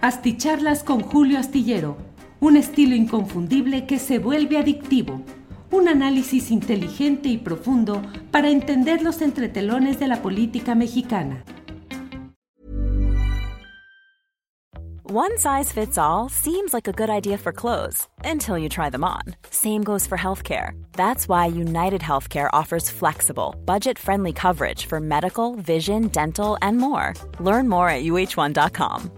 Asticharlas con Julio Astillero, un estilo inconfundible que se vuelve adictivo. Un análisis inteligente y profundo para entender los entretelones de la política mexicana. One size fits all seems like a good idea for clothes until you try them on. Same goes for healthcare. That's why United Healthcare offers flexible, budget friendly coverage for medical, vision, dental, and more. Learn more at uh1.com.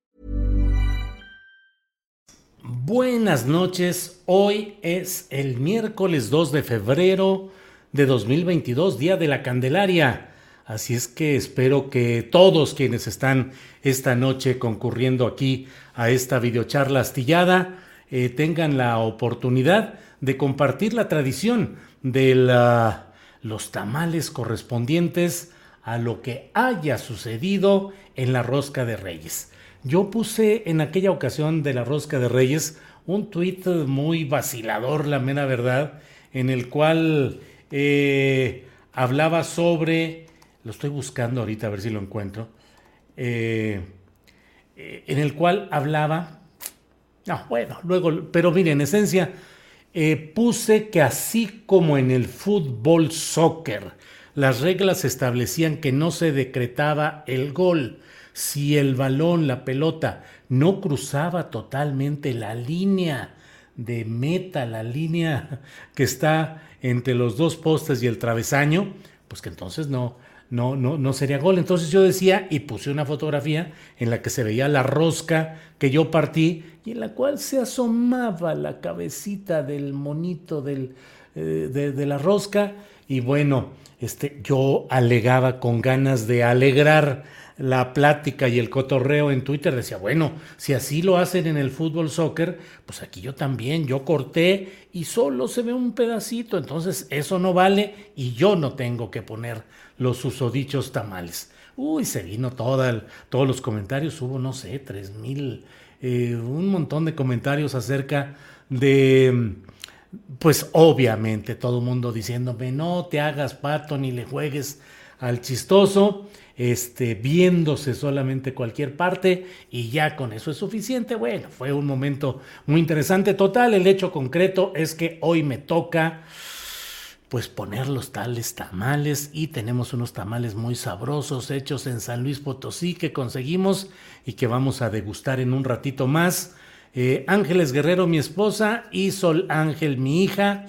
Buenas noches. Hoy es el miércoles 2 de febrero de 2022, Día de la Candelaria. Así es que espero que todos quienes están esta noche concurriendo aquí a esta videocharla astillada eh, tengan la oportunidad de compartir la tradición de los tamales correspondientes a lo que haya sucedido en la rosca de Reyes. Yo puse en aquella ocasión de la rosca de Reyes un tuit muy vacilador, la mera verdad, en el cual eh, hablaba sobre, lo estoy buscando ahorita a ver si lo encuentro, eh, eh, en el cual hablaba, no, bueno, luego, pero mire, en esencia, puse que así como en el fútbol soccer, las reglas establecían que no se decretaba el gol, si el balón, la pelota, no cruzaba totalmente la línea de meta, la línea que está entre los dos postes y el travesaño, pues que entonces no, no, no, no sería gol. Entonces yo decía y puse una fotografía en la que se veía la rosca que yo partí y en la cual se asomaba la cabecita del monito del, eh, de, de, la rosca. Y bueno, este, yo alegaba con ganas de alegrar la plática y el cotorreo en Twitter, decía, bueno, si así lo hacen en el fútbol soccer, pues aquí yo también, yo corté y solo se ve un pedacito, entonces eso no vale y yo no tengo que poner los susodichos tamales. Uy, se vino toda todos los comentarios, hubo, no sé, tres mil, eh, un montón de comentarios acerca de pues obviamente todo el mundo diciéndome, no te hagas pato ni le juegues al chistoso este, viéndose solamente cualquier parte y ya con eso es suficiente. Bueno, fue un momento muy interesante. Total, el hecho concreto es que hoy me toca pues poner los tales tamales y tenemos unos tamales muy sabrosos hechos en San Luis Potosí que conseguimos y que vamos a degustar en un ratito más. Eh, Ángeles Guerrero, mi esposa, y Sol Ángel, mi hija,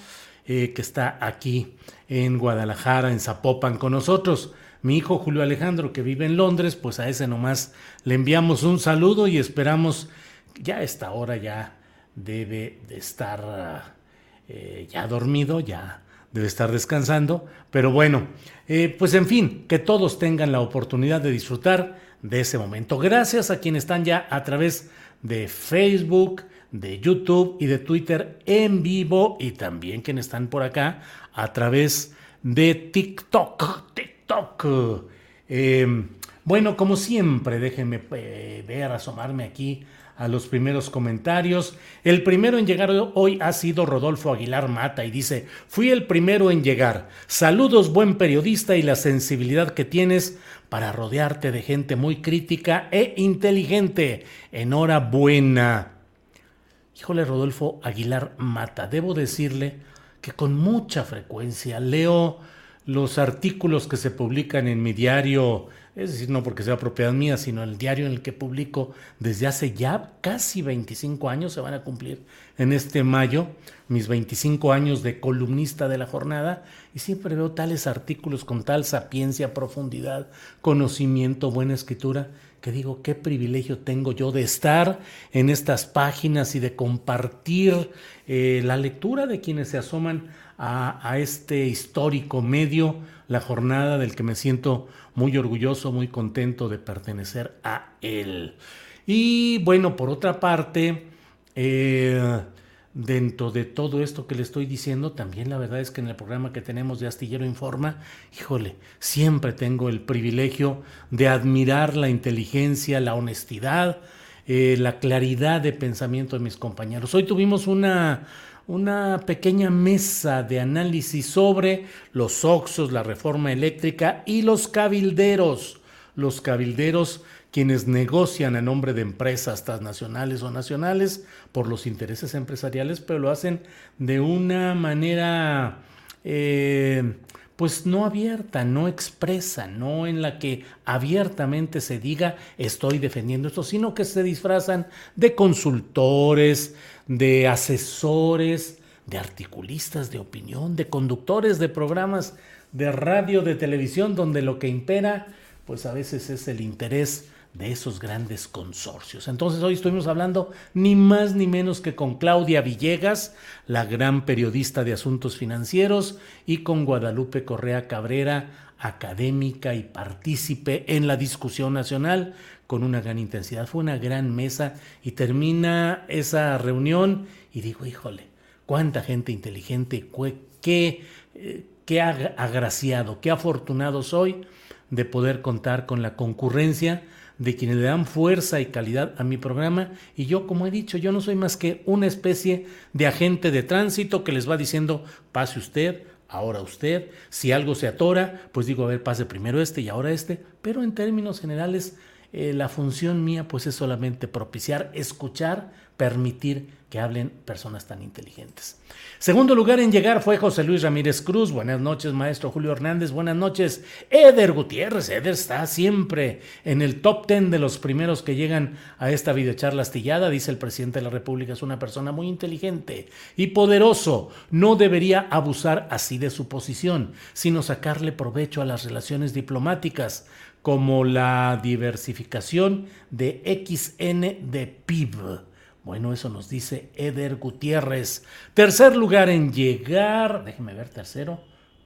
eh, que está aquí en Guadalajara, en Zapopan, con nosotros. Mi hijo Julio Alejandro, que vive en Londres, pues a ese nomás le enviamos un saludo y esperamos, ya a esta hora ya debe de estar eh, ya dormido, ya debe estar descansando, pero bueno, eh, pues en fin, que todos tengan la oportunidad de disfrutar de ese momento. Gracias a quienes están ya a través de Facebook, de YouTube y de Twitter en vivo y también quienes están por acá a través de TikTok. Eh, bueno, como siempre, déjenme eh, ver, asomarme aquí a los primeros comentarios. El primero en llegar hoy ha sido Rodolfo Aguilar Mata y dice, fui el primero en llegar. Saludos, buen periodista y la sensibilidad que tienes para rodearte de gente muy crítica e inteligente. Enhorabuena. Híjole, Rodolfo Aguilar Mata, debo decirle que con mucha frecuencia leo los artículos que se publican en mi diario, es decir, no porque sea propiedad mía, sino el diario en el que publico desde hace ya casi 25 años, se van a cumplir en este mayo, mis 25 años de columnista de la jornada, y siempre veo tales artículos con tal sapiencia, profundidad, conocimiento, buena escritura, que digo, qué privilegio tengo yo de estar en estas páginas y de compartir eh, la lectura de quienes se asoman a, este histórico medio, la jornada del que me siento muy orgulloso, muy contento de pertenecer a él. Y bueno, por otra parte, eh, dentro de todo esto que le estoy diciendo, también la verdad es que en el programa que tenemos de Astillero Informa, híjole, siempre tengo el privilegio de admirar la inteligencia, la honestidad, eh, la claridad de pensamiento de mis compañeros. Hoy tuvimos una, una pequeña mesa de análisis sobre los oxos, la reforma eléctrica y los cabilderos. Los cabilderos quienes negocian a nombre de empresas transnacionales o nacionales por los intereses empresariales, pero lo hacen de una manera eh, pues no abierta, no expresa, no en la que abiertamente se diga estoy defendiendo esto, sino que se disfrazan de consultores, de asesores, de articulistas de opinión, de conductores de programas de radio, de televisión, donde lo que impera pues a veces es el interés de esos grandes consorcios. Entonces hoy estuvimos hablando ni más ni menos que con Claudia Villegas, la gran periodista de asuntos financieros, y con Guadalupe Correa Cabrera, académica y partícipe en la discusión nacional con una gran intensidad. Fue una gran mesa y termina esa reunión y digo, híjole, cuánta gente inteligente, qué, eh, qué agraciado, qué afortunado soy de poder contar con la concurrencia de quienes le dan fuerza y calidad a mi programa y yo, como he dicho, yo no soy más que una especie de agente de tránsito que les va diciendo, pase usted, ahora usted, si algo se atora, pues digo, a ver, pase primero este y ahora este, pero en términos generales, eh, la función mía pues es solamente propiciar, escuchar, permitir que hablen personas tan inteligentes. Segundo lugar en llegar fue José Luis Ramírez Cruz. Buenas noches, maestro Julio Hernández. Buenas noches, Eder Gutiérrez. Eder está siempre en el top ten de los primeros que llegan a esta videocharla astillada. Dice el presidente de la República, es una persona muy inteligente y poderoso. No debería abusar así de su posición, sino sacarle provecho a las relaciones diplomáticas como la diversificación de XN de PIB bueno, eso nos dice Eder Gutiérrez. Tercer lugar en llegar, déjeme ver, tercero.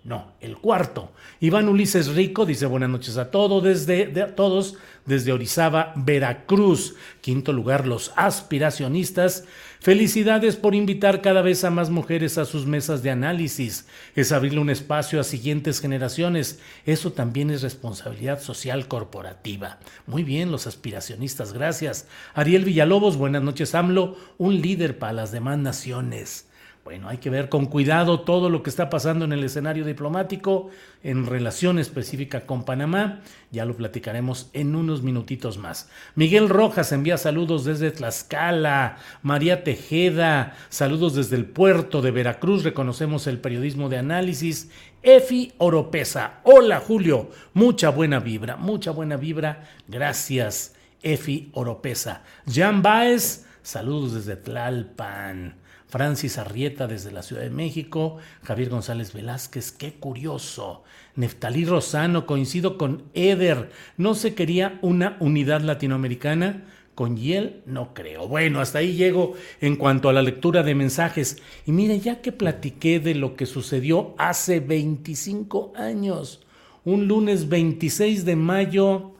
No, el cuarto. Iván Ulises Rico dice buenas noches a todos desde, todos desde Orizaba, Veracruz. Quinto lugar, los aspiracionistas. Felicidades por invitar cada vez a más mujeres a sus mesas de análisis. Es abrirle un espacio a siguientes generaciones. Eso también es responsabilidad social corporativa. Muy bien, los aspiracionistas, gracias. Ariel Villalobos, buenas noches, AMLO, un líder para las demás naciones. Bueno, hay que ver con cuidado todo lo que está pasando en el escenario diplomático en relación específica con Panamá. Ya lo platicaremos en unos minutitos más. Miguel Rojas envía saludos desde Tlaxcala. María Tejeda, saludos desde el puerto de Veracruz. Reconocemos el periodismo de análisis. Efi Oropesa. Hola Julio, mucha buena vibra, mucha buena vibra. Gracias, Efi Oropesa. Jan Baez, saludos desde Tlalpan. Francis Arrieta desde la Ciudad de México, Javier González Velázquez, qué curioso. Neftalí Rosano, coincido con Eder, ¿no se quería una unidad latinoamericana? Con Yel no creo. Bueno, hasta ahí llego en cuanto a la lectura de mensajes. Y mire, ya que platiqué de lo que sucedió hace 25 años, un lunes 26 de mayo,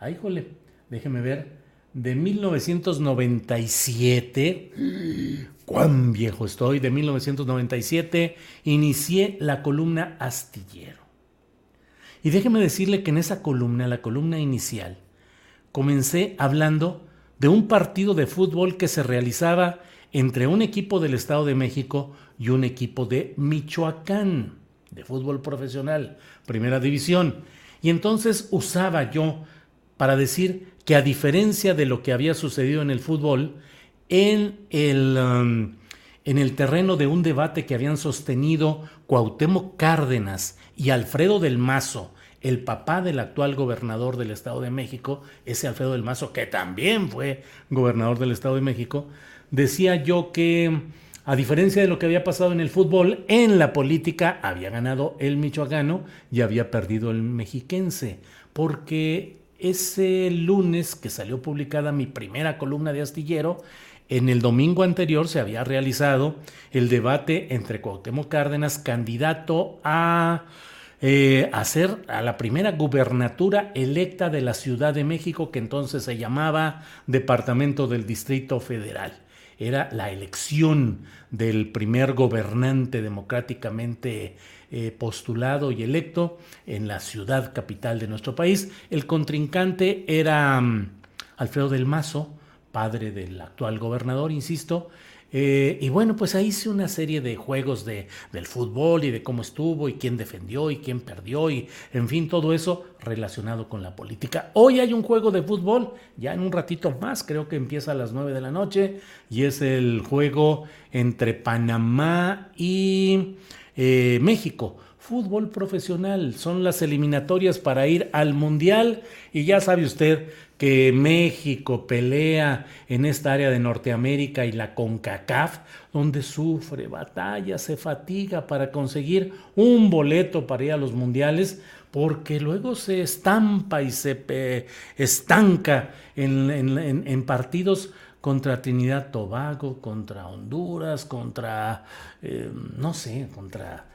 ay, jole, déjeme ver, de 1997, cuán viejo estoy, de 1997, inicié la columna Astillero. Y déjeme decirle que en esa columna, la columna inicial, comencé hablando de un partido de fútbol que se realizaba entre un equipo del Estado de México y un equipo de Michoacán, de fútbol profesional, primera división. Y entonces usaba yo para decir que a diferencia de lo que había sucedido en el fútbol, en el, um, en el terreno de un debate que habían sostenido Cuauhtémoc Cárdenas y Alfredo del Mazo, el papá del actual gobernador del Estado de México, ese Alfredo del Mazo, que también fue gobernador del Estado de México, decía yo que a diferencia de lo que había pasado en el fútbol, en la política había ganado el michoacano y había perdido el mexiquense, porque ese lunes que salió publicada mi primera columna de astillero, en el domingo anterior se había realizado el debate entre Cuauhtémoc Cárdenas, candidato a eh, a ser a la primera gubernatura electa de la Ciudad de México, que entonces se llamaba Departamento del Distrito Federal. Era la elección del primer gobernante democráticamente eh, postulado y electo en la ciudad capital de nuestro país. El contrincante era mm, Alfredo del Mazo, padre del actual gobernador, insisto, eh, y bueno, pues ahí hice una serie de juegos de, del fútbol y de cómo estuvo y quién defendió y quién perdió y en fin, todo eso relacionado con la política. Hoy hay un juego de fútbol, ya en un ratito más, creo que empieza a las 9 de la noche y es el juego entre Panamá y eh, México. Fútbol profesional, son las eliminatorias para ir al Mundial. Y ya sabe usted que México pelea en esta área de Norteamérica y la CONCACAF, donde sufre, batalla, se fatiga para conseguir un boleto para ir a los mundiales, porque luego se estampa y se estanca en, partidos contra Trinidad Tobago, contra Honduras, contra, eh, no sé, contra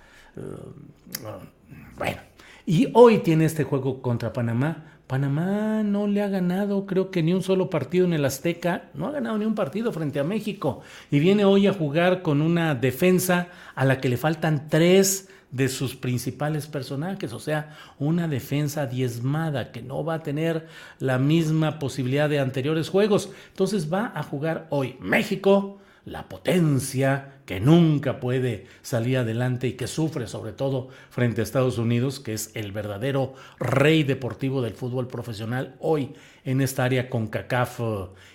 bueno, y hoy tiene este juego contra Panamá. Panamá no le ha ganado, creo que ni un solo partido en el Azteca, no ha ganado ni un partido frente a México. Y viene hoy a jugar con una defensa a la que le faltan tres de sus principales personajes, o sea, una defensa diezmada que no va a tener la misma posibilidad de anteriores juegos. Entonces va a jugar hoy México la potencia que nunca puede salir adelante y que sufre sobre todo frente a Estados Unidos, que es el verdadero rey deportivo del fútbol profesional hoy en esta área con CACAF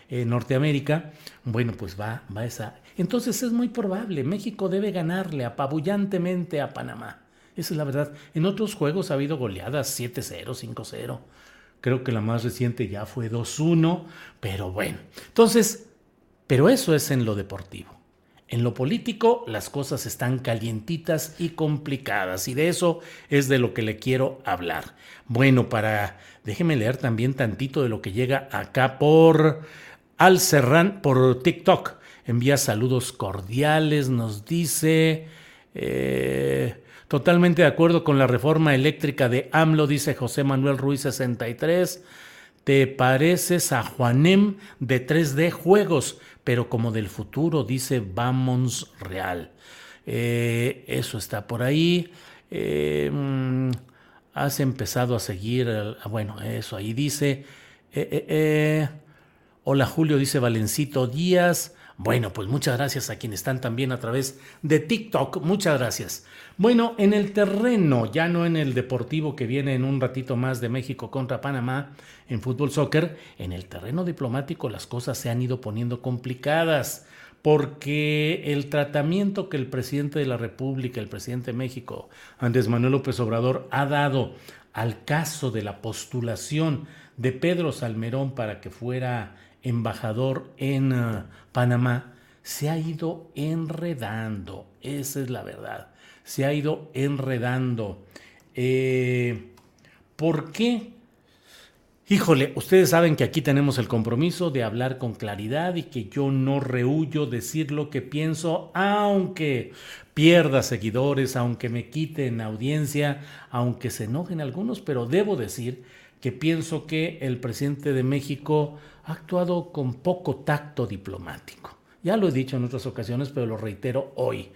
eh, Norteamérica, bueno, pues va, va esa. Entonces es muy probable, México debe ganarle apabullantemente a Panamá. Esa es la verdad. En otros juegos ha habido goleadas 7-0, 5-0. Creo que la más reciente ya fue 2-1, pero bueno. Entonces, pero eso es en lo deportivo. En lo político las cosas están calientitas y complicadas y de eso es de lo que le quiero hablar. Bueno, para déjeme leer también tantito de lo que llega acá por Al Serrán por TikTok. Envía saludos cordiales, nos dice eh, totalmente de acuerdo con la reforma eléctrica de AMLO, dice José Manuel Ruiz 63. Te pareces a Juanem de 3D Juegos pero como del futuro, dice Vamos Real. Eh, eso está por ahí. Eh, mm, has empezado a seguir, bueno, eso ahí dice. Eh, hola Julio, dice Valencito Díaz. Bueno, pues muchas gracias a quienes están también a través de TikTok. Muchas gracias. Bueno, en el terreno, ya no en el deportivo que viene en un ratito más de México contra Panamá en fútbol soccer, en el terreno diplomático las cosas se han ido poniendo complicadas porque el tratamiento que el presidente de la República, el presidente de México, Andrés Manuel López Obrador, ha dado al caso de la postulación de Pedro Salmerón para que fuera embajador en uh, Panamá, se ha ido enredando, esa es la verdad se ha ido enredando. Eh, ¿Por qué? Híjole, ustedes saben que aquí tenemos el compromiso de hablar con claridad y que yo no rehuyo decir lo que pienso, aunque pierda seguidores, aunque me quiten audiencia, aunque se enojen algunos, pero debo decir que pienso que el presidente de México ha actuado con poco tacto diplomático. Ya lo he dicho en otras ocasiones, pero lo reitero hoy.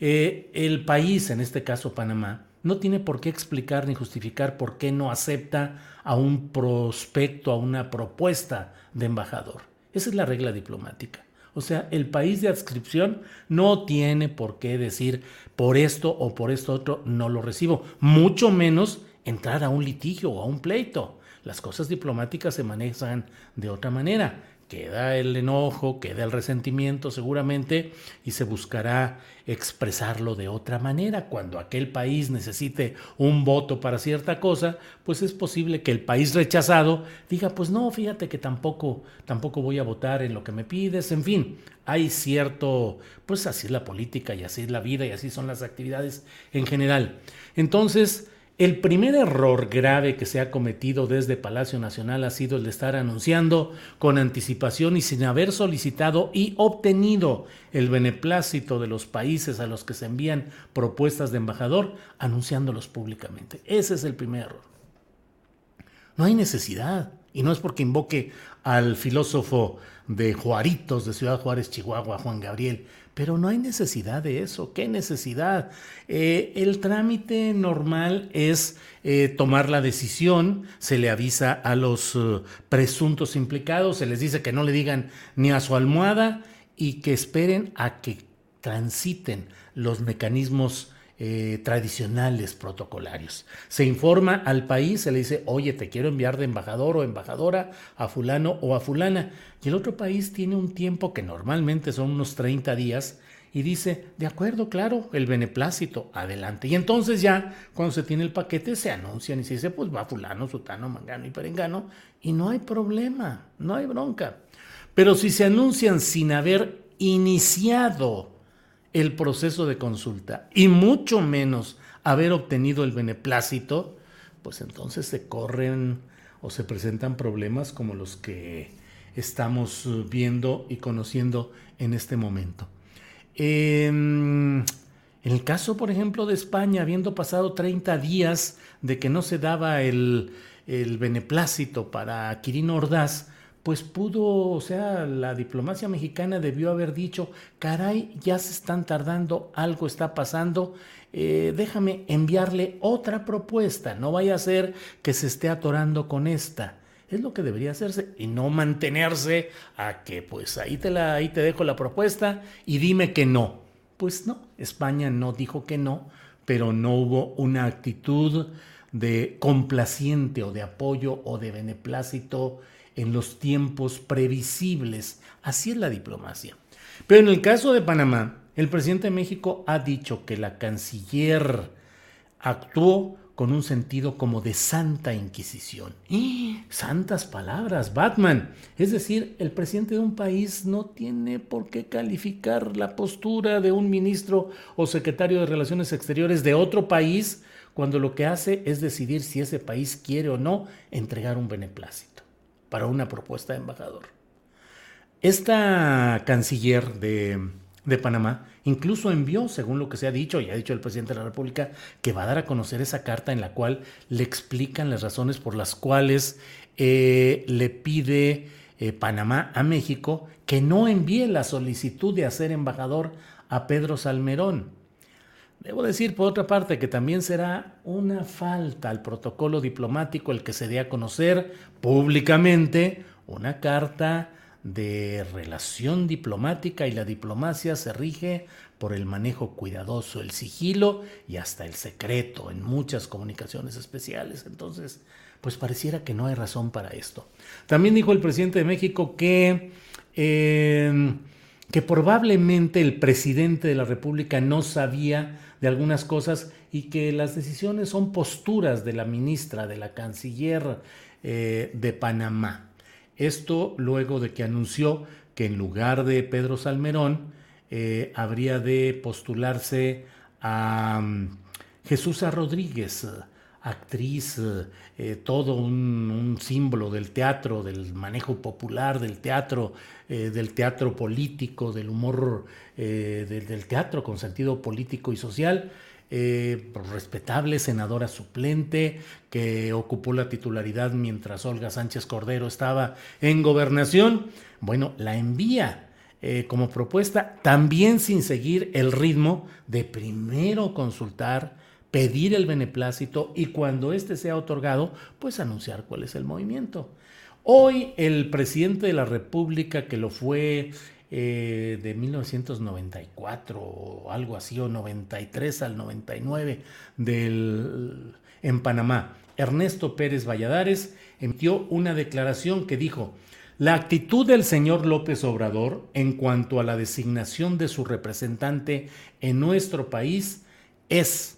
Eh, el país, en este caso Panamá, no tiene por qué explicar ni justificar por qué no acepta a un prospecto, a una propuesta de embajador. Esa es la regla diplomática. O sea, el país de adscripción no tiene por qué decir por esto o por esto otro no lo recibo, mucho menos entrar a un litigio o a un pleito. Las cosas diplomáticas se manejan de otra manera queda el enojo, queda el resentimiento seguramente y se buscará expresarlo de otra manera. Cuando aquel país necesite un voto para cierta cosa, pues es posible que el país rechazado diga, pues no, fíjate que tampoco, tampoco voy a votar en lo que me pides, en fin, hay cierto, pues así es la política y así es la vida y así son las actividades en general. Entonces, El primer error grave que se ha cometido desde Palacio Nacional ha sido el de estar anunciando con anticipación y sin haber solicitado y obtenido el beneplácito de los países a los que se envían propuestas de embajador, anunciándolos públicamente. Ese es el primer error. No hay necesidad, y no es porque invoque al filósofo de Juaritos de Ciudad Juárez, Chihuahua, Juan Gabriel, pero no hay necesidad de eso. ¿Qué necesidad? Eh, el trámite normal es eh, tomar la decisión, se le avisa a los eh, presuntos implicados, se les dice que no le digan ni a su almohada y que esperen a que transiten los mecanismos eh, tradicionales protocolarios. Se informa al país, se le dice, oye, te quiero enviar de embajador o embajadora a fulano o a fulana. Y el otro país tiene un tiempo que normalmente son unos 30 días y dice, de acuerdo, claro, el beneplácito, adelante. Y entonces ya, cuando se tiene el paquete, se anuncian y se dice, pues va fulano, sutano, mangano y perengano, y no hay problema, no hay bronca. Pero si se anuncian sin haber iniciado el proceso de consulta y mucho menos haber obtenido el beneplácito, pues entonces se corren o se presentan problemas como los que estamos viendo y conociendo en este momento. en el caso, por ejemplo, de España, habiendo pasado 30 días de que no se daba el, el beneplácito para Quirino Ordaz, pues pudo, o sea, la diplomacia mexicana debió haber dicho, caray, ya se están tardando, algo está pasando, eh, déjame enviarle otra propuesta, no vaya a ser que se esté atorando con esta. Es lo que debería hacerse y no mantenerse a que pues ahí te, la, ahí te dejo la propuesta y dime que no. Pues no, España no dijo que no, pero no hubo una actitud de complaciente o de apoyo o de beneplácito en los tiempos previsibles. Así es la diplomacia. Pero en el caso de Panamá, el presidente de México ha dicho que la canciller actuó con un sentido como de santa inquisición. ¡Y! Santas palabras, Batman. Es decir, el presidente de un país no tiene por qué calificar la postura de un ministro o secretario de Relaciones Exteriores de otro país cuando lo que hace es decidir si ese país quiere o no entregar un beneplácito para una propuesta de embajador. Esta canciller de, Panamá incluso envió, según lo que se ha dicho y ha dicho el presidente de la República, que va a dar a conocer esa carta en la cual le explican las razones por las cuales eh, le pide eh, Panamá a México que no envíe la solicitud de hacer embajador a Pedro Salmerón. Debo decir, por otra parte, que también será una falta al protocolo diplomático el que se dé a conocer públicamente una carta de relación diplomática y la diplomacia se rige por el manejo cuidadoso, el sigilo y hasta el secreto en muchas comunicaciones especiales. Entonces, pues pareciera que no hay razón para esto. También dijo el presidente de México que... Eh, que probablemente el presidente de la República no sabía de algunas cosas y que las decisiones son posturas de la ministra, de la canciller eh, de Panamá. Esto luego de que anunció que en lugar de Pedro Salmerón eh, habría de postularse a um, Jesús Rodríguez, actriz, eh, todo un, símbolo del teatro, del manejo popular del teatro, eh, del teatro político, del humor eh, del, teatro con sentido político y social. respetable senadora suplente que ocupó la titularidad mientras Olga Sánchez Cordero estaba en gobernación. Bueno, la envía como propuesta, también sin seguir el ritmo de primero consultar pedir el beneplácito y cuando éste sea otorgado, pues anunciar cuál es el movimiento. Hoy el presidente de la República, que lo fue eh, de 1994 o algo así, o 93 al 99 del, en Panamá, Ernesto Pérez Valladares emitió una declaración que dijo, la actitud del señor López Obrador en cuanto a la designación de su representante en nuestro país es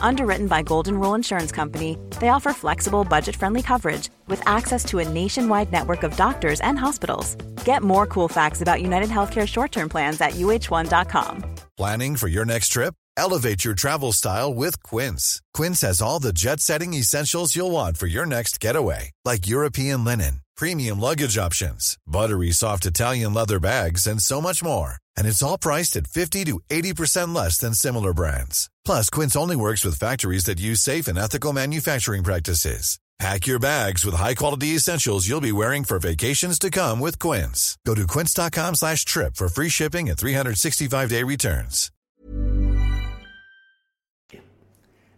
Underwritten by Golden Rule Insurance Company, they offer flexible, budget friendly coverage with access to a nationwide network of doctors and hospitals. Get more cool facts about United Healthcare short term plans at uh1.com. Planning for your next trip? Elevate your travel style with Quince. Quince has all the jet setting essentials you'll want for your next getaway, like European linen, premium luggage options, buttery soft Italian leather bags, and so much more. And it's all priced at 50 to 80% less than similar brands. Plus, Quince only works with factories that use safe and ethical manufacturing practices. Pack your bags with high-quality essentials you'll be wearing for vacations to come with Quince. Go to quince.com slash trip for free shipping and 365-day returns.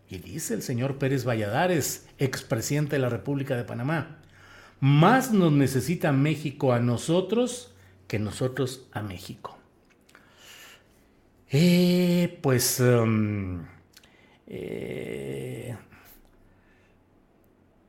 Y dice el señor Pérez Valladares, expresidente de la República de Panamá, más nos necesita México a nosotros que nosotros a México. Eh, pues... Um, eh,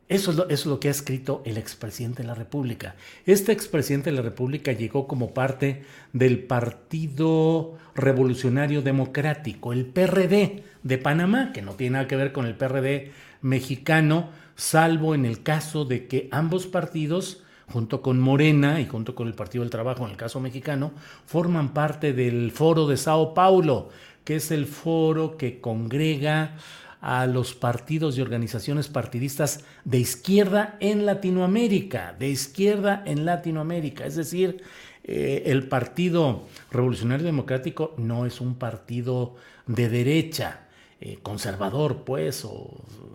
eso es, lo, eso es, lo, que ha escrito el expresidente de la República. Este expresidente de la República llegó como parte del Partido Revolucionario Democrático, el PRD de Panamá, que no tiene nada que ver con el PRD mexicano, salvo en el caso de que ambos partidos, junto con Morena y junto con el Partido del Trabajo en el caso mexicano, forman parte del Foro de Sao Paulo, que es el foro que congrega a los partidos y organizaciones partidistas de izquierda en Latinoamérica, de izquierda en Latinoamérica. Es decir, eh, el Partido Revolucionario Democrático no es un partido de derecha, eh, conservador, pues, o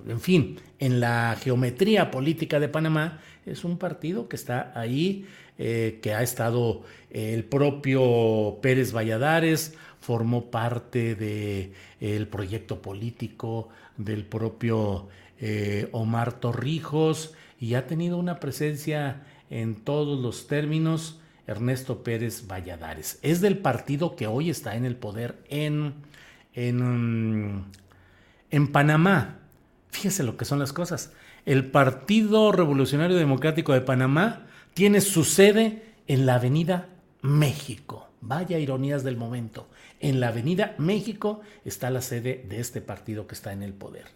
en fin, en la geometría política de Panamá es un partido que está ahí, eh, que ha estado el propio Pérez Valladares, formó parte del el proyecto político del propio eh, Omar Torrijos y ha tenido una presencia en todos los términos Ernesto Pérez Valladares. Es del partido que hoy está en el poder en, en, en Panamá. Fíjese lo que son las cosas. El Partido Revolucionario Democrático de Panamá tiene su sede en la Avenida México. Vaya ironías del momento. En la Avenida México está la sede de este partido que está en el poder.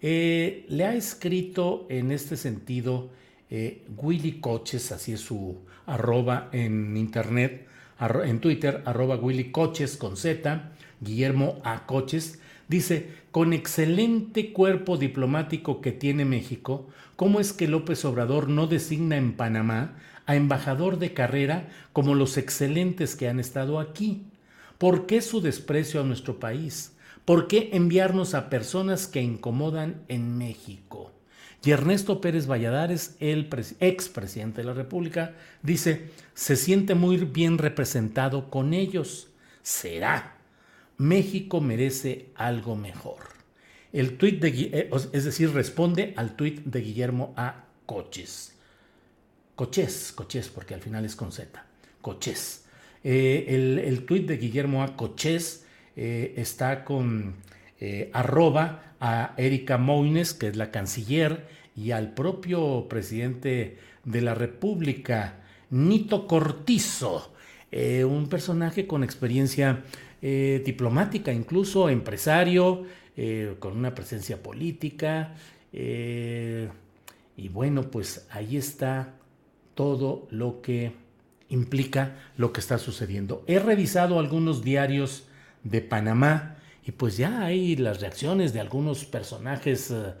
Eh, le ha escrito en este sentido eh, Willy Coches, así es su arroba en internet, en Twitter, arroba Willy Coches con Z, Guillermo A. Coches, dice, con excelente cuerpo diplomático que tiene México, ¿cómo es que López Obrador no designa en Panamá a embajador de carrera como los excelentes que han estado aquí? ¿Por qué su desprecio a nuestro país? ¿Por qué enviarnos a personas que incomodan en México? Y Ernesto Pérez Valladares, el expresidente de la República, dice, se siente muy bien representado con ellos. Será. México merece algo mejor. El tuit de, eh, es decir, responde al tuit de Guillermo A. Coches. Coches, Coches, porque al final es con Z. Coches. Eh, el, el tuit de Guillermo A. Cochés eh, está con arroba a Erika Moines, que es la canciller, y al propio presidente de la República, Nito Cortizo, un personaje con experiencia diplomática, incluso empresario, con una presencia política. y bueno, pues ahí está todo lo que implica lo que está sucediendo. He revisado algunos diarios de Panamá y pues ya hay las reacciones de algunos personajes eh,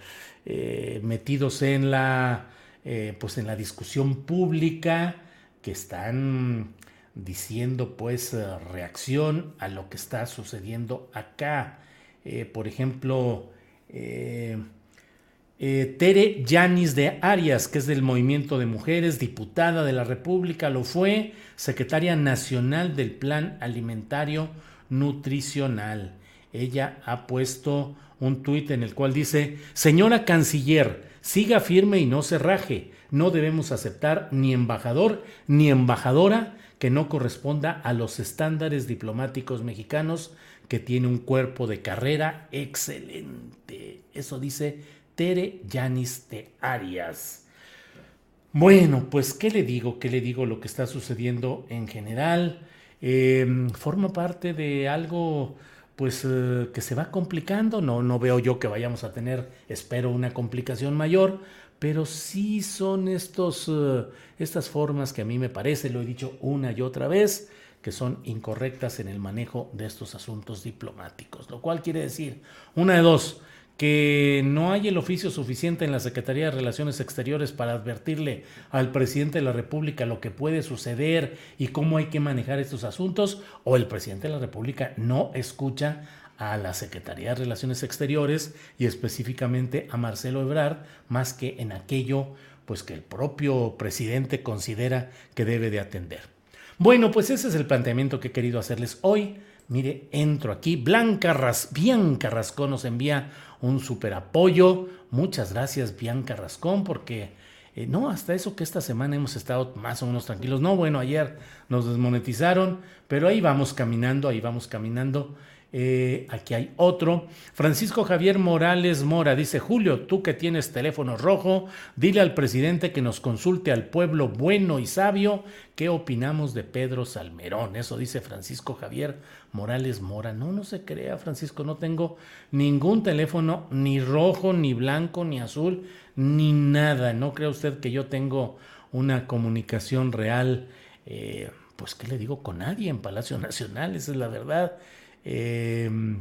eh, metidos en la, eh, pues en la discusión pública que están diciendo pues reacción a lo que está sucediendo acá. por ejemplo, eh, Tere Yanis de Arias, que es del Movimiento de Mujeres, diputada de la República, lo fue, secretaria nacional del Plan Alimentario Nutricional. Ella ha puesto un tuit en el cual dice, señora canciller, siga firme y no se raje. No debemos aceptar ni embajador ni embajadora que no corresponda a los estándares diplomáticos mexicanos, que tiene un cuerpo de carrera excelente. Eso dice Tere Yanis de Arias. Bueno, pues, ¿qué le digo? ¿Qué le digo lo que está sucediendo en general? Em, forma parte de algo pues eh, que se va complicando. No, no veo yo que vayamos a tener, espero, una complicación mayor, pero sí son estos, eh, estas formas que a mí me parece, lo he dicho una y otra vez, que son incorrectas en el manejo de estos asuntos diplomáticos. Lo cual quiere decir, una de dos, que no hay el oficio suficiente en la Secretaría de Relaciones Exteriores para advertirle al presidente de la República lo que puede suceder y cómo hay que manejar estos asuntos, o el presidente de la República no escucha a la Secretaría de Relaciones Exteriores y específicamente a Marcelo Ebrard más que en aquello pues que el propio presidente considera que debe de atender. Bueno, pues ese es el planteamiento que he querido hacerles hoy. Mire, entro aquí. Blanca Bianca Rascón nos envía un super apoyo. Muchas gracias, Bianca Rascón, porque eh, no, hasta eso que esta semana hemos estado más o menos tranquilos. No, bueno, ayer nos desmonetizaron, pero ahí vamos caminando, ahí vamos caminando. Eh, aquí hay otro. Francisco Javier Morales Mora dice, Julio, tú que tienes teléfono rojo, dile al presidente que nos consulte al pueblo bueno y sabio qué opinamos de Pedro Salmerón. Eso dice Francisco Javier Morales Mora. No, no se crea, Francisco, no tengo ningún teléfono ni rojo, ni blanco, ni azul, ni nada. No crea usted que yo tengo una comunicación real, eh, pues, ¿qué le digo? Con nadie en Palacio Nacional, esa es la verdad. Em,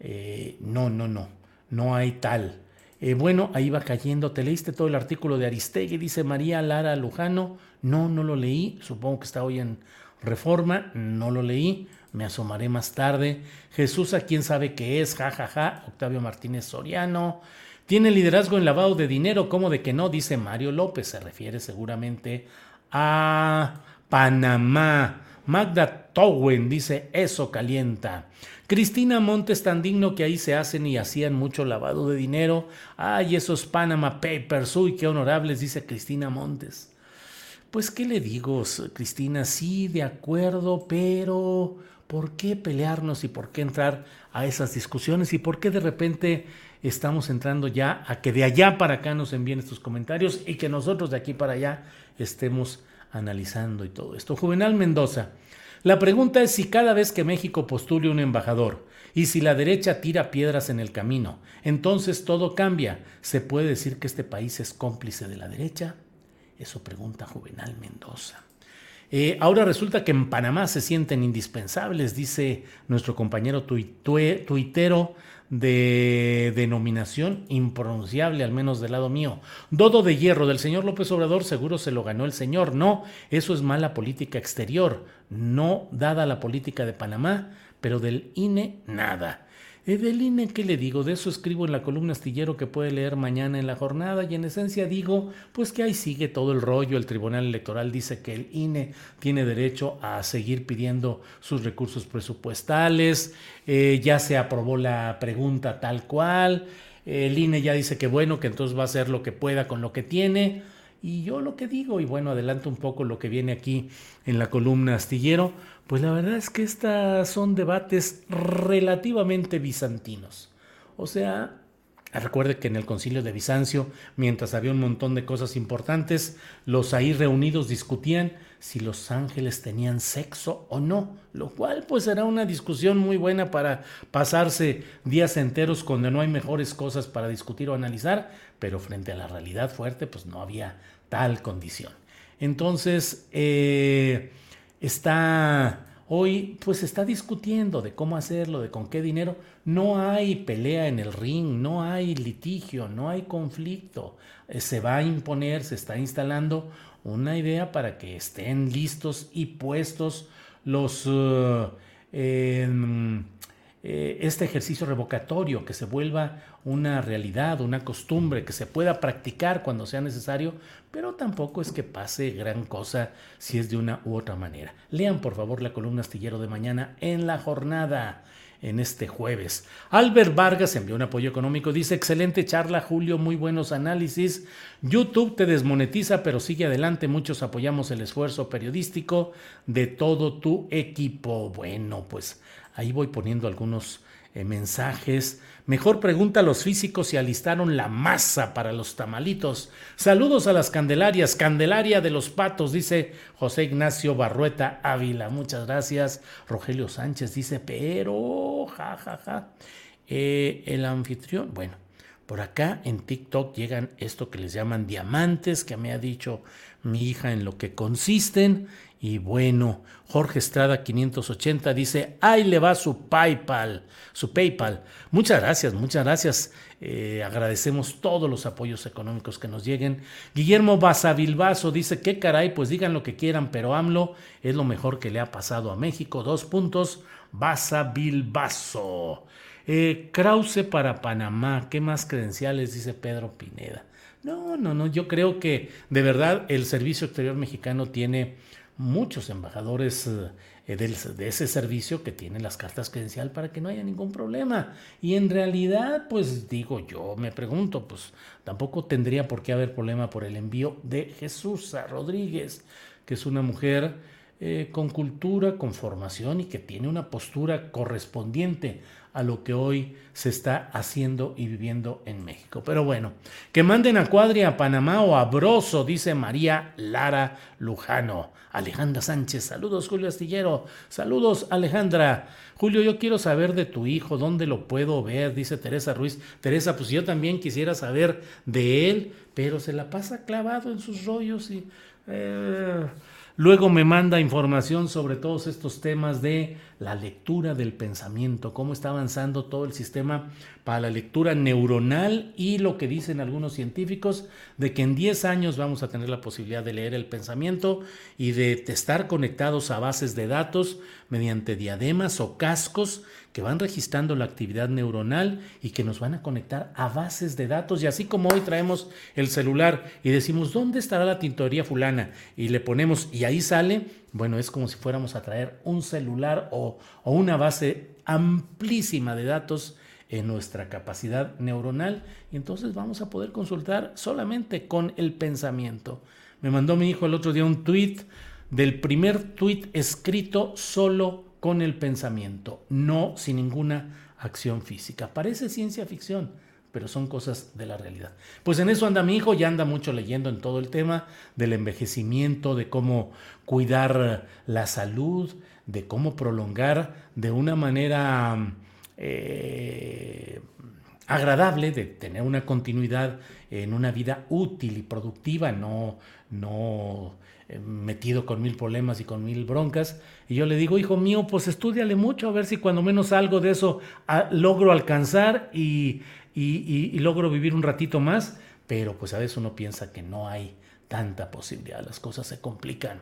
eh, no, no, no, no hay tal. Eh, bueno, ahí va cayendo. ¿Te leíste todo el artículo de Aristegui? Dice María Lara Lujano. No, no lo leí. Supongo que está hoy en Reforma. No lo leí. Me asomaré más tarde. Jesús, a quién sabe qué es. Ja, ja, ja. Octavio Martínez Soriano. Tiene liderazgo en lavado de dinero. ¿Cómo de que no? Dice Mario López. Se refiere seguramente a Panamá. Magda Towen dice, eso calienta. Cristina Montes, tan digno que ahí se hacen y hacían mucho lavado de dinero. Ay, esos Panama Papers, uy, qué honorables, dice Cristina Montes. Pues, ¿qué le digo, Cristina? Sí, de acuerdo, pero ¿por qué pelearnos y por qué entrar a esas discusiones y por qué de repente estamos entrando ya a que de allá para acá nos envíen estos comentarios y que nosotros de aquí para allá estemos analizando y todo esto. Juvenal Mendoza, la pregunta es si cada vez que México postule un embajador y si la derecha tira piedras en el camino, entonces todo cambia. ¿Se puede decir que este país es cómplice de la derecha? Eso pregunta Juvenal Mendoza. Eh, ahora resulta que en Panamá se sienten indispensables, dice nuestro compañero tuitero de denominación impronunciable, al menos del lado mío. Dodo de hierro del señor López Obrador seguro se lo ganó el señor. No, eso es mala política exterior, no dada la política de Panamá, pero del INE nada. Eveline, ¿qué le digo? De eso escribo en la columna astillero que puede leer mañana en la jornada y en esencia digo, pues que ahí sigue todo el rollo. El Tribunal Electoral dice que el INE tiene derecho a seguir pidiendo sus recursos presupuestales, eh, ya se aprobó la pregunta tal cual, el INE ya dice que bueno, que entonces va a hacer lo que pueda con lo que tiene. Y yo lo que digo, y bueno, adelanto un poco lo que viene aquí en la columna astillero, pues la verdad es que estas son debates relativamente bizantinos. O sea, recuerde que en el concilio de Bizancio, mientras había un montón de cosas importantes, los ahí reunidos discutían si los ángeles tenían sexo o no, lo cual pues era una discusión muy buena para pasarse días enteros cuando no hay mejores cosas para discutir o analizar, pero frente a la realidad fuerte pues no había tal condición. Entonces, eh, está hoy pues está discutiendo de cómo hacerlo, de con qué dinero. No hay pelea en el ring, no hay litigio, no hay conflicto. Eh, se va a imponer, se está instalando una idea para que estén listos y puestos los eh, este ejercicio revocatorio, que se vuelva una realidad, una costumbre, que se pueda practicar cuando sea necesario, pero tampoco es que pase gran cosa si es de una u otra manera. Lean por favor la columna astillero de mañana en la jornada en este jueves. Albert Vargas envió un apoyo económico, dice, excelente charla, Julio, muy buenos análisis. YouTube te desmonetiza, pero sigue adelante, muchos apoyamos el esfuerzo periodístico de todo tu equipo. Bueno, pues ahí voy poniendo algunos eh, mensajes. Mejor pregunta a los físicos si alistaron la masa para los tamalitos. Saludos a las Candelarias, Candelaria de los Patos, dice José Ignacio Barrueta Ávila. Muchas gracias. Rogelio Sánchez dice, pero, ja, ja, ja. Eh, el anfitrión, bueno, por acá en TikTok llegan esto que les llaman diamantes, que me ha dicho mi hija en lo que consisten. Y bueno, Jorge Estrada 580 dice, ahí le va su PayPal, su PayPal. Muchas gracias, muchas gracias. Eh, agradecemos todos los apoyos económicos que nos lleguen. Guillermo Basavilbaso dice, qué caray, pues digan lo que quieran, pero AMLO es lo mejor que le ha pasado a México. Dos puntos, Basavilbaso. Eh, Krause para Panamá, ¿qué más credenciales? Dice Pedro Pineda. No, no, no, yo creo que de verdad el Servicio Exterior Mexicano tiene muchos embajadores eh, de ese servicio que tienen las cartas credencial para que no haya ningún problema. Y en realidad, pues digo yo, me pregunto, pues tampoco tendría por qué haber problema por el envío de Jesús Rodríguez, que es una mujer eh, con cultura, con formación y que tiene una postura correspondiente a lo que hoy se está haciendo y viviendo en México. Pero bueno, que manden a Cuadria, a Panamá o a Broso, dice María Lara Lujano. Alejandra Sánchez, saludos Julio Astillero, saludos Alejandra. Julio, yo quiero saber de tu hijo, dónde lo puedo ver, dice Teresa Ruiz. Teresa, pues yo también quisiera saber de él, pero se la pasa clavado en sus rollos y... Eh, Luego me manda información sobre todos estos temas de la lectura del pensamiento, cómo está avanzando todo el sistema para la lectura neuronal y lo que dicen algunos científicos de que en 10 años vamos a tener la posibilidad de leer el pensamiento y de estar conectados a bases de datos mediante diademas o cascos que van registrando la actividad neuronal y que nos van a conectar a bases de datos. Y así como hoy traemos el celular y decimos, ¿dónde estará la tintorería fulana? Y le ponemos, y ahí sale, bueno, es como si fuéramos a traer un celular o, una base amplísima de datos en nuestra capacidad neuronal y entonces vamos a poder consultar solamente con el pensamiento. Me mandó mi hijo el otro día un tweet del primer tweet escrito solo con el pensamiento, no sin ninguna acción física. Parece ciencia ficción, pero son cosas de la realidad. Pues en eso anda mi hijo, ya anda mucho leyendo en todo el tema del envejecimiento, de cómo cuidar la salud, de cómo prolongar de una manera eh, agradable, de tener una continuidad en una vida útil y productiva, no, no eh, metido con mil problemas y con mil broncas. Y yo le digo, hijo mío, pues estudiale mucho, a ver si cuando menos algo de eso ah, logro alcanzar y, y, logro vivir un ratito más. Pero pues a veces uno piensa que no hay tanta posibilidad, las cosas se complican.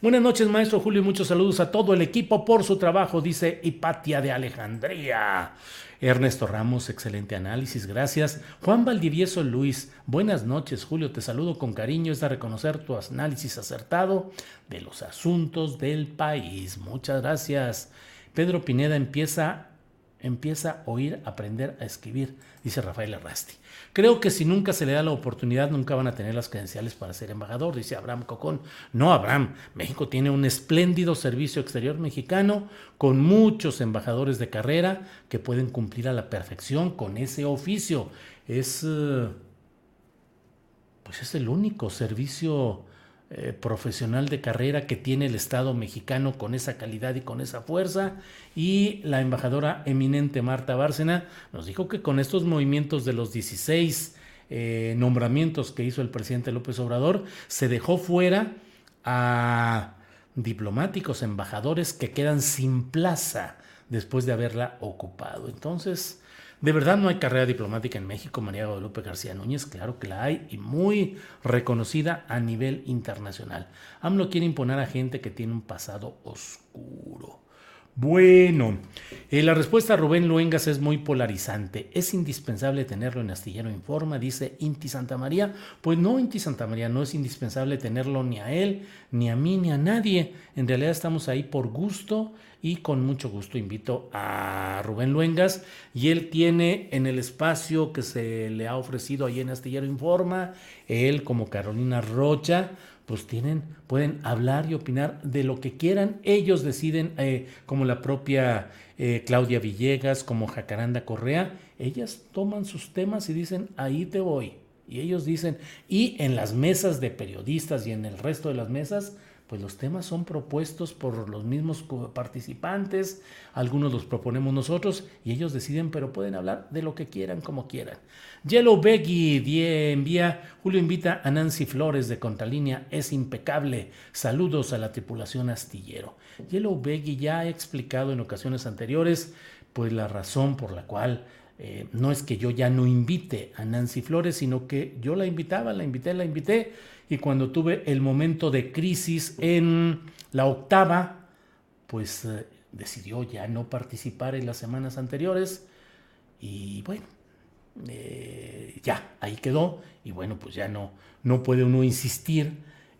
Buenas noches, maestro Julio, y muchos saludos a todo el equipo por su trabajo, dice Hipatia de Alejandría. Ernesto Ramos, excelente análisis, gracias. Juan Valdivieso Luis, buenas noches, Julio, te saludo con cariño, es de reconocer tu análisis acertado de los asuntos del país. Muchas gracias. Pedro Pineda empieza, empieza a oír, aprender a escribir, dice Rafael Arrasti. Creo que si nunca se le da la oportunidad, nunca van a tener las credenciales para ser embajador, dice Abraham Cocón. No, Abraham, México tiene un espléndido servicio exterior mexicano con muchos embajadores de carrera que pueden cumplir a la perfección con ese oficio. Es, eh, pues es el único servicio eh, profesional de carrera que tiene el Estado mexicano con esa calidad y con esa fuerza. Y la embajadora eminente Marta Bárcena nos dijo que con estos movimientos de los 16 eh, nombramientos que hizo el presidente López Obrador, se dejó fuera a diplomáticos, embajadores que quedan sin plaza después de haberla ocupado. Entonces, de verdad no hay carrera diplomática en México, María Guadalupe García Núñez, claro que la hay y muy reconocida a nivel internacional. AMLO quiere imponer a gente que tiene un pasado oscuro. Bueno, eh, la respuesta a Rubén Luengas es muy polarizante. Es indispensable tenerlo en Astillero Informa, dice Inti Santa María. Pues no, Inti Santa María, no es indispensable tenerlo ni a él, ni a mí, ni a nadie. En realidad estamos ahí por gusto y con mucho gusto invito a Rubén Luengas y él tiene en el espacio que se le ha ofrecido ahí en Astillero Informa, él como Carolina Rocha, pues tienen, pueden hablar y opinar de lo que quieran. Ellos deciden, eh, como la propia eh, Claudia Villegas, como Jacaranda Correa, ellas toman sus temas y dicen, ahí te voy. Y ellos dicen, y en las mesas de periodistas y en el resto de las mesas, pues los temas son propuestos por los mismos participantes, algunos los proponemos nosotros y ellos deciden, pero pueden hablar de lo que quieran, como quieran. Yellow Beggy envía, Julio invita a Nancy Flores de Contralínea, es impecable. Saludos a la tripulación astillero. Yellow Beggy ya ha explicado en ocasiones anteriores, pues la razón por la cual eh, no es que yo ya no invite a Nancy Flores, sino que yo la invitaba, la invité, la invité. Y cuando tuve el momento de crisis en la octava, pues eh, decidió ya no participar en las semanas anteriores. Y bueno, eh, ya, ahí quedó. Y bueno, pues ya no, no puede uno insistir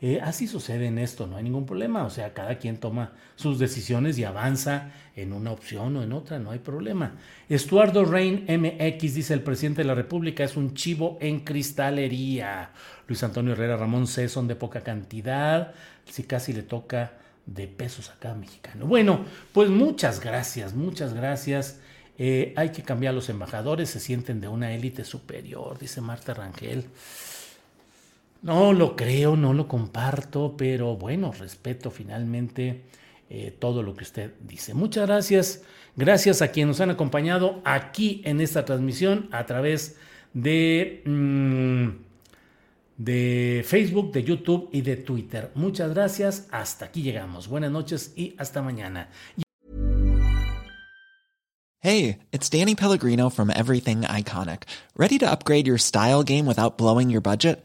eh, así sucede en esto, no hay ningún problema. O sea, cada quien toma sus decisiones y avanza en una opción o en otra, no hay problema. Estuardo Rein MX dice: el presidente de la República es un chivo en cristalería. Luis Antonio Herrera Ramón C. son de poca cantidad. Si casi le toca de pesos acá mexicano. Bueno, pues muchas gracias, muchas gracias. Eh, hay que cambiar los embajadores, se sienten de una élite superior, dice Marta Rangel. No lo creo, no lo comparto, pero bueno, respeto finalmente eh, todo lo que usted dice. Muchas gracias. Gracias a quienes nos han acompañado aquí en esta transmisión a través de, mm, de Facebook, de YouTube y de Twitter. Muchas gracias. Hasta aquí llegamos. Buenas noches y hasta mañana. Hey, it's Danny Pellegrino from Everything Iconic. ¿Ready to upgrade your style game without blowing your budget?